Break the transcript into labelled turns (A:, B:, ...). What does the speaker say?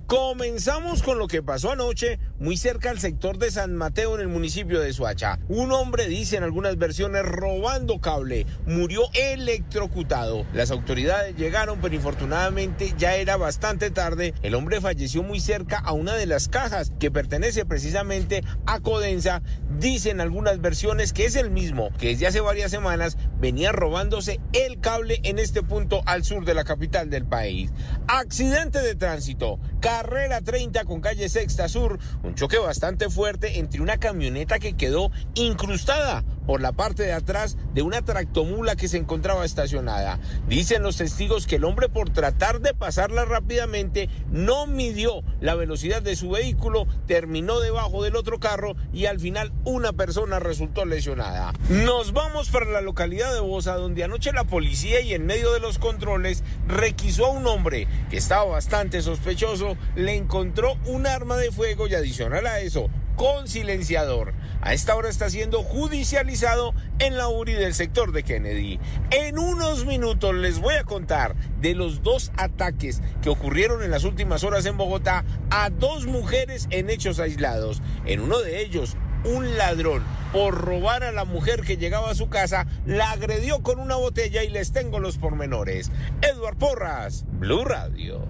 A: Comenzamos con lo que pasó anoche muy cerca al sector de San Mateo en el municipio de Suacha. Un hombre, dicen algunas versiones, robando cable, murió electrocutado. Las autoridades llegaron, pero infortunadamente ya era bastante tarde. El hombre falleció muy cerca a una de las cajas que pertenece precisamente a Codensa. Dicen algunas versiones que es el mismo que desde hace varias semanas venía robándose el cable en este punto al sur de la capital del país. Accidente de tránsito, carrera 30 con calle Sexta Sur, un choque bastante fuerte entre una camioneta que quedó incrustada por la parte de atrás de una tractomula que se encontraba estacionada. Dicen los testigos que el hombre por tratar de pasarla rápidamente no midió la velocidad de su vehículo, terminó debajo del otro carro y al final una persona resultó lesionada. Nos vamos para la localidad de Bosa donde anoche la policía y en medio de los controles requisó a un hombre que estaba bastante sospechoso, le encontró un arma de fuego y adicional a eso con silenciador. A esta hora está siendo judicializado en la URI del sector de Kennedy. En unos minutos les voy a contar de los dos ataques que ocurrieron en las últimas horas en Bogotá a dos mujeres en hechos aislados. En uno de ellos, un ladrón, por robar a la mujer que llegaba a su casa, la agredió con una botella y les tengo los pormenores. Edward Porras, Blue Radio.